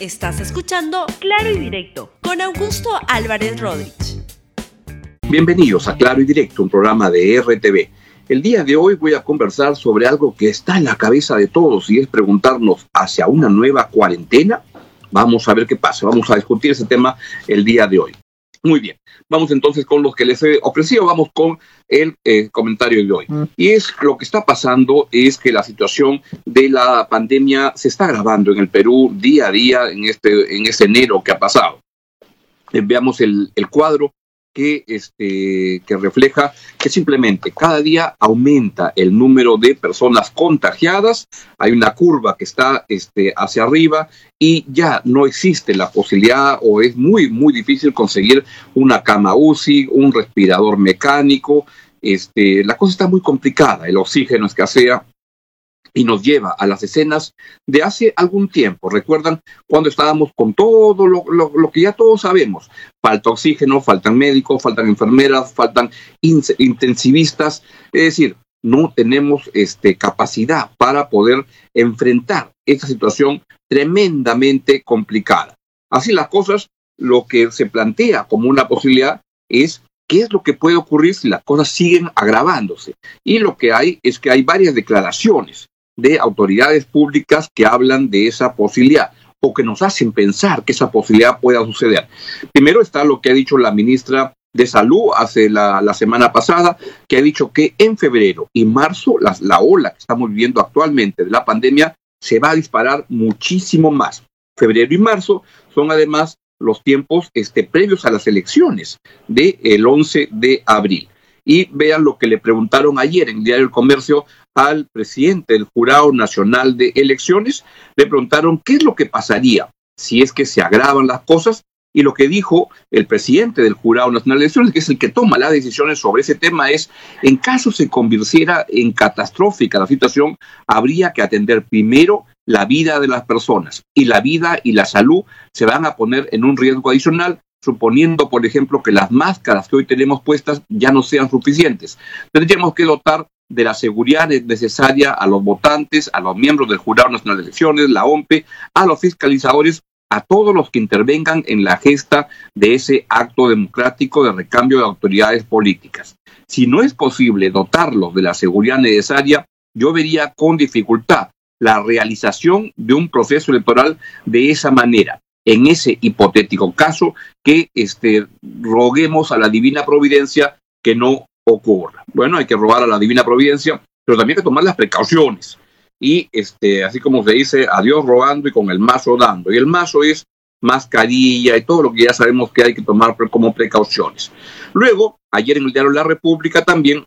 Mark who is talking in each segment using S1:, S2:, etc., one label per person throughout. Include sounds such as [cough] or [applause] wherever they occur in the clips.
S1: Estás escuchando Claro y Directo con Augusto Álvarez Rodríguez.
S2: Bienvenidos a Claro y Directo, un programa de RTV. El día de hoy voy a conversar sobre algo que está en la cabeza de todos y es preguntarnos hacia una nueva cuarentena. Vamos a ver qué pasa, vamos a discutir ese tema el día de hoy. Muy bien, vamos entonces con los que les he ofrecido, vamos con el eh, comentario de hoy. Mm. Y es lo que está pasando es que la situación de la pandemia se está agravando en el Perú día a día en este, en este enero que ha pasado. Eh, veamos el, el cuadro que, este, que refleja que simplemente cada día aumenta el número de personas contagiadas, hay una curva que está este, hacia arriba y ya no existe la posibilidad o es muy, muy difícil conseguir una cama UCI, un respirador mecánico, este, la cosa está muy complicada, el oxígeno escasea, y nos lleva a las escenas de hace algún tiempo. ¿Recuerdan cuando estábamos con todo lo, que ya todos sabemos? Falta oxígeno, faltan médicos, faltan enfermeras, faltan intensivistas. Es decir, no tenemos este, capacidad para poder enfrentar esta situación tremendamente complicada. Así las cosas, lo que se plantea como una posibilidad es qué es lo que puede ocurrir si las cosas siguen agravándose. Y lo que hay es que hay varias declaraciones de autoridades públicas que hablan de esa posibilidad o que nos hacen pensar que esa posibilidad pueda suceder. Primero está lo que ha dicho la ministra de Salud hace la, semana pasada, que ha dicho que en febrero y marzo la, la ola que estamos viviendo actualmente de la pandemia se va a disparar muchísimo más. Febrero y marzo son además los tiempos este, previos a las elecciones del el 11 de abril. Y vean lo que le preguntaron ayer en el Diario del Comercio al presidente del Jurado Nacional de Elecciones, le preguntaron qué es lo que pasaría si es que se agravan las cosas y lo que dijo el presidente del Jurado Nacional de Elecciones, que es el que toma las decisiones sobre ese tema, es, en caso se convirtiera en catastrófica la situación, habría que atender primero la vida de las personas y la vida y la salud se van a poner en un riesgo adicional suponiendo, por ejemplo, que las máscaras que hoy tenemos puestas ya no sean suficientes. Tendríamos que dotar de la seguridad necesaria a los votantes, a los miembros del Jurado Nacional de Elecciones, la OMPE, a los fiscalizadores, a todos los que intervengan en la gesta de ese acto democrático de recambio de autoridades políticas. Si no es posible dotarlos de la seguridad necesaria, yo vería con dificultad la realización de un proceso electoral de esa manera. En ese hipotético caso, que este, roguemos a la divina providencia que no ocurra. Bueno, hay que robar a la divina providencia, pero también hay que tomar las precauciones. Y este, así como se dice, a Dios rogando y con el mazo dando. Y el mazo es mascarilla y todo lo que ya sabemos que hay que tomar como precauciones. Luego, ayer en el diario La República también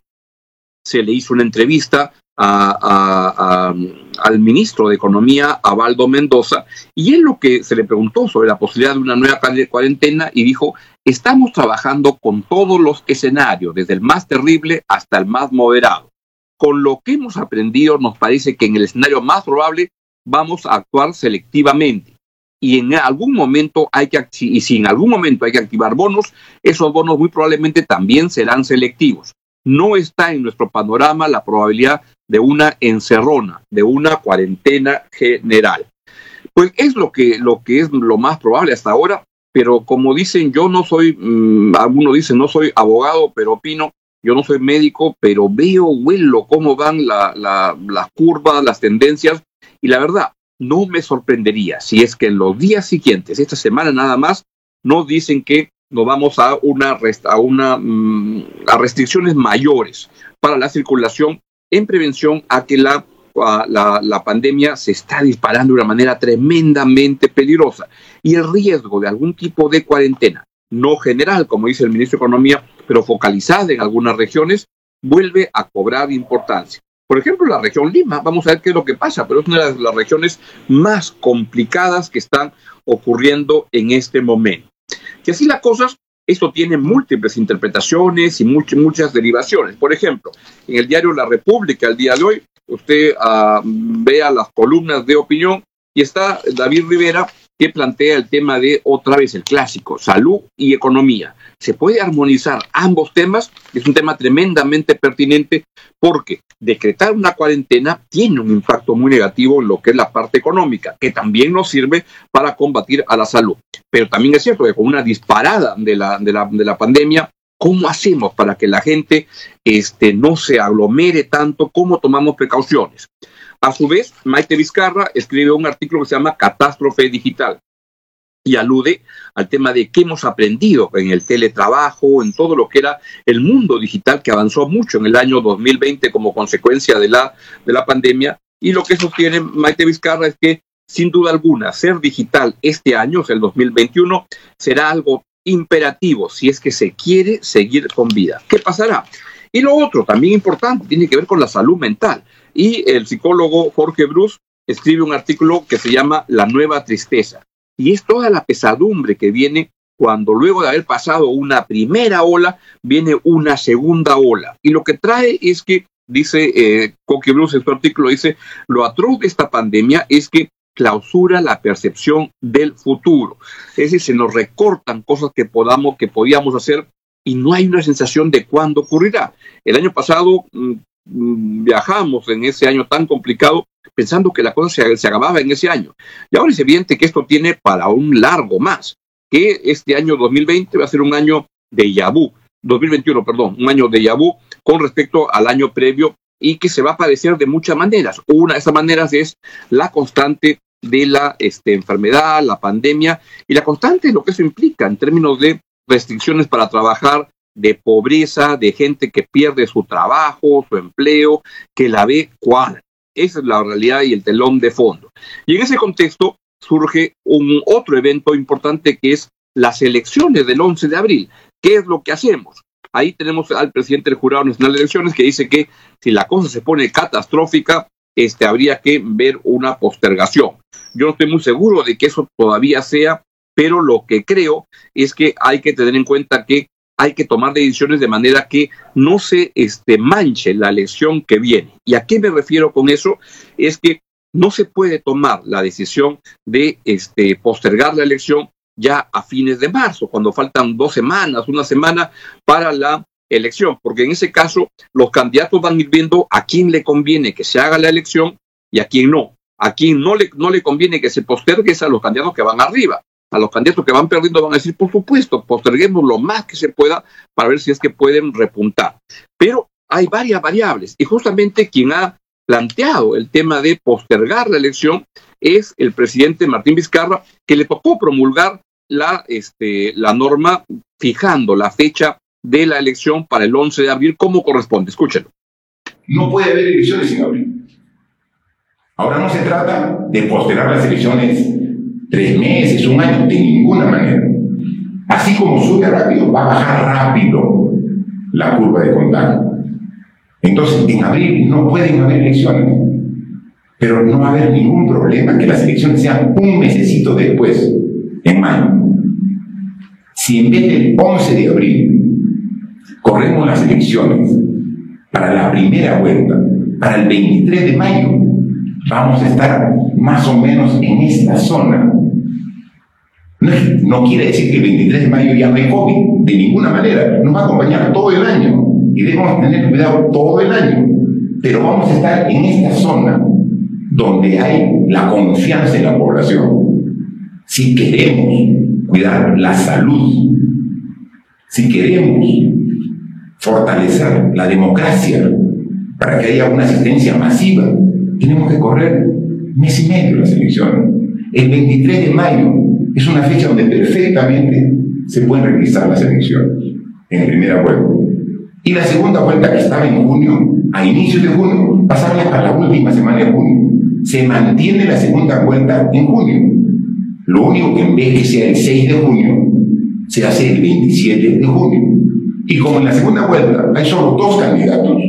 S2: se le hizo una entrevista a, al ministro de Economía, Abaldo Mendoza, y él lo que se le preguntó sobre la posibilidad de una nueva cuarentena y dijo, estamos trabajando con todos los escenarios, desde el más terrible hasta el más moderado. Con lo que hemos aprendido, nos parece que en el escenario más probable vamos a actuar selectivamente. Y en algún momento hay que, y si en algún momento hay que activar bonos, esos bonos muy probablemente también serán selectivos. No está en nuestro panorama la probabilidad de una encerrona, de una cuarentena general. Pues es lo que, lo que es lo más probable hasta ahora, pero como dicen, yo no soy, mm, algunos dicen, no soy abogado, pero opino, yo no soy médico, pero veo, huelo cómo van las curvas, las tendencias, y la verdad, no me sorprendería si es que en los días siguientes, esta semana nada más, nos dicen que nos vamos a una, a una mm, a restricciones mayores para la circulación en prevención a que la, la, pandemia se está disparando de una manera tremendamente peligrosa y el riesgo de algún tipo de cuarentena, no general, como dice el ministro de Economía, pero focalizada en algunas regiones, vuelve a cobrar importancia. Por ejemplo, la región Lima, vamos a ver qué es lo que pasa, pero es una de las regiones más complicadas que están ocurriendo en este momento. Y así las cosas, esto tiene múltiples interpretaciones y muchas, muchas derivaciones. Por ejemplo, en el diario La República, el día de hoy, usted uh, vea las columnas de opinión y está David Rivera que plantea el tema de otra vez el clásico, salud y economía. ¿Se puede armonizar ambos temas? Es un tema tremendamente pertinente porque decretar una cuarentena tiene un impacto muy negativo en lo que es la parte económica, que también nos sirve para combatir a la salud. Pero también es cierto que con una disparada de la, de la, de la pandemia, ¿cómo hacemos para que la gente este, no se aglomere tanto? ¿Cómo tomamos precauciones? A su vez, Maite Vizcarra escribe un artículo que se llama Catástrofe Digital y alude al tema de qué hemos aprendido en el teletrabajo, en todo lo que era el mundo digital que avanzó mucho en el año 2020 como consecuencia de la, de la pandemia. Y lo que sostiene Maite Vizcarra es que, sin duda alguna, ser digital este año, o sea, el 2021, será algo imperativo si es que se quiere seguir con vida. ¿Qué pasará? Y lo otro, también importante, tiene que ver con la salud mental. Y el psicólogo Jorge Bruce escribe un artículo que se llama La nueva tristeza. Y es toda la pesadumbre que viene cuando luego de haber pasado una primera ola, viene una segunda ola. Y lo que trae es que, dice eh, Jorge Bruce en su artículo, dice, lo atroz de esta pandemia es que clausura la percepción del futuro. Es decir, se nos recortan cosas que podamos, que podíamos hacer y no hay una sensación de cuándo ocurrirá. El año pasado mm, viajamos en ese año tan complicado pensando que la cosa se, se, acababa en ese año. Y ahora es evidente que esto tiene para un largo más, que este año 2020 va a ser un año de Yabú, 2021, perdón, un año de Yabú con respecto al año previo y que se va a padecer de muchas maneras. Una de esas maneras es la constante de la este, enfermedad, la pandemia y la constante lo que eso implica en términos de restricciones para trabajar, de pobreza, de gente que pierde su trabajo, su empleo, que la ve cuál. Esa es la realidad y el telón de fondo. Y en ese contexto surge un otro evento importante que es las elecciones del 11 de abril. ¿Qué es lo que hacemos? Ahí tenemos al presidente del Jurado Nacional de Elecciones que dice que si la cosa se pone catastrófica, este, habría que ver una postergación. Yo no estoy muy seguro de que eso todavía sea, pero lo que creo es que hay que tener en cuenta que hay que tomar decisiones de manera que no se este, manche la elección que viene. ¿Y a qué me refiero con eso? Es que no se puede tomar la decisión de este, postergar la elección ya a fines de marzo, cuando faltan dos semanas, una semana para la elección, porque en ese caso los candidatos van ir viendo a quién le conviene que se haga la elección y a quién no. A quién no le, no le conviene que se postergue es a los candidatos que van arriba a los candidatos que van perdiendo van a decir, por supuesto, posterguemos lo más que se pueda para ver si es que pueden repuntar. Pero hay varias variables y justamente quien ha planteado el tema de postergar la elección es el presidente Martín Vizcarra, que le tocó promulgar la, este, la norma fijando la fecha de la elección para el 11 de abril como corresponde. Escúchenlo.
S3: No puede haber elecciones en abril. Ahora no se trata de postergar las elecciones tres meses, un año, de ninguna manera. Así como sube rápido, va a bajar rápido la curva de contagio. Entonces, en abril no pueden haber elecciones, pero no va a haber ningún problema que las elecciones sean un mesecito después, en mayo. Si en vez del 11 de abril corremos las elecciones para la primera vuelta, para el 23 de mayo, vamos a estar más o menos en esta zona [laughs] no, quiere decir que el 23 de mayo ya no hay COVID, de ninguna manera. Nos va a acompañar todo el año y debemos tener cuidado todo el año. Pero vamos a estar en esta zona donde hay la confianza en la población. Si queremos cuidar la salud, si queremos fortalecer la democracia para que haya una asistencia masiva, tenemos que correr mes y medio las elecciones. El 23 de mayo es una fecha donde perfectamente se pueden realizar las elecciones en primera vuelta. Y la segunda vuelta que estaba en junio, a inicios de junio, pasarla a la última semana de junio. Se mantiene la segunda vuelta en junio. Lo único que en vez que sea el 6 de junio, se hace el 27 de junio. Y como en la segunda vuelta hay solo dos candidatos,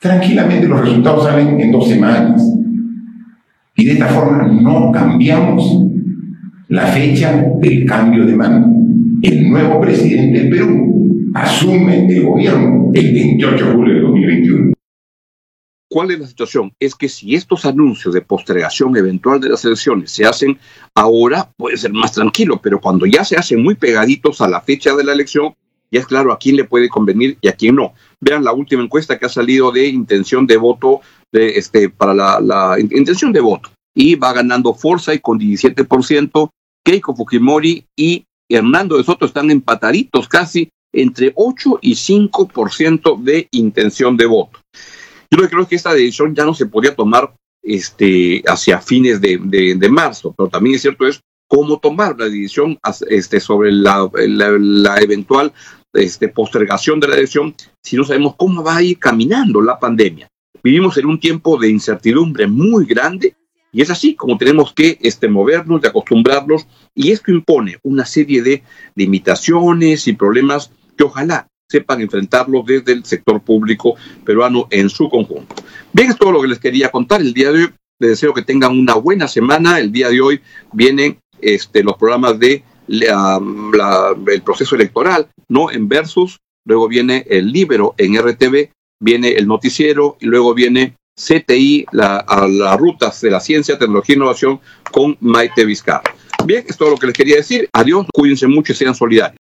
S3: tranquilamente los resultados salen en dos semanas. Y de esta forma no cambiamos la fecha del cambio de mando. El nuevo presidente del Perú asume el gobierno el 28 de julio de 2021.
S2: ¿Cuál es la situación? Es que si estos anuncios de postergación eventual de las elecciones se hacen ahora, puede ser más tranquilo, pero cuando ya se hacen muy pegaditos a la fecha de la elección, ya es claro a quién le puede convenir y a quién no. Vean la última encuesta que ha salido de intención de voto, de, este, para la, intención de voto. Y va ganando Forza y con 17%, Keiko Fujimori y Hernando de Soto están empataditos casi entre 8 y 5% de intención de voto. Yo creo que esta decisión ya no se podía tomar este, hacia fines de, de, marzo, pero también es cierto es cómo tomar la decisión este, sobre la, la, eventual este, postergación de la elección si no sabemos cómo va a ir caminando la pandemia. Vivimos en un tiempo de incertidumbre muy grande y es así como tenemos que este, movernos, de acostumbrarnos, y esto impone una serie de limitaciones y problemas que ojalá sepan enfrentarlo desde el sector público peruano en su conjunto. Bien, es todo lo que les quería contar el día de hoy. Les deseo que tengan una buena semana. El día de hoy vienen este, los programas de el proceso electoral, ¿no? En Versus, luego viene el Libero en RTV, viene el noticiero y luego viene CTI, la, a las rutas de la ciencia, tecnología e innovación con Maite Vizcarra. Bien, es todo lo que les quería decir. Adiós, cuídense mucho y sean solidarios.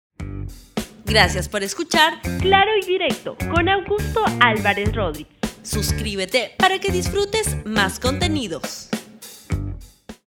S1: Gracias por escuchar Claro y Directo con Augusto Álvarez Rodríguez. Suscríbete para que disfrutes más contenidos.